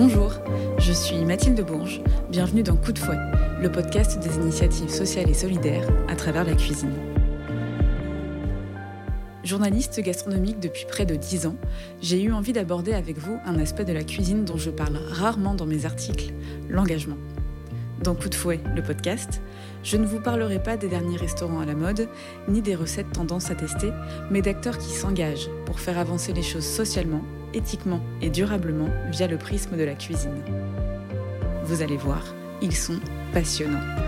Bonjour, je suis Mathilde Bourges. Bienvenue dans Coup de fouet, le podcast des initiatives sociales et solidaires à travers la cuisine. Journaliste gastronomique depuis près de 10 ans, j'ai eu envie d'aborder avec vous un aspect de la cuisine dont je parle rarement dans mes articles, l'engagement. Dans Coup de fouet, le podcast, je ne vous parlerai pas des derniers restaurants à la mode, ni des recettes tendances à tester, mais d'acteurs qui s'engagent pour faire avancer les choses socialement, éthiquement et durablement via le prisme de la cuisine. Vous allez voir, ils sont passionnants.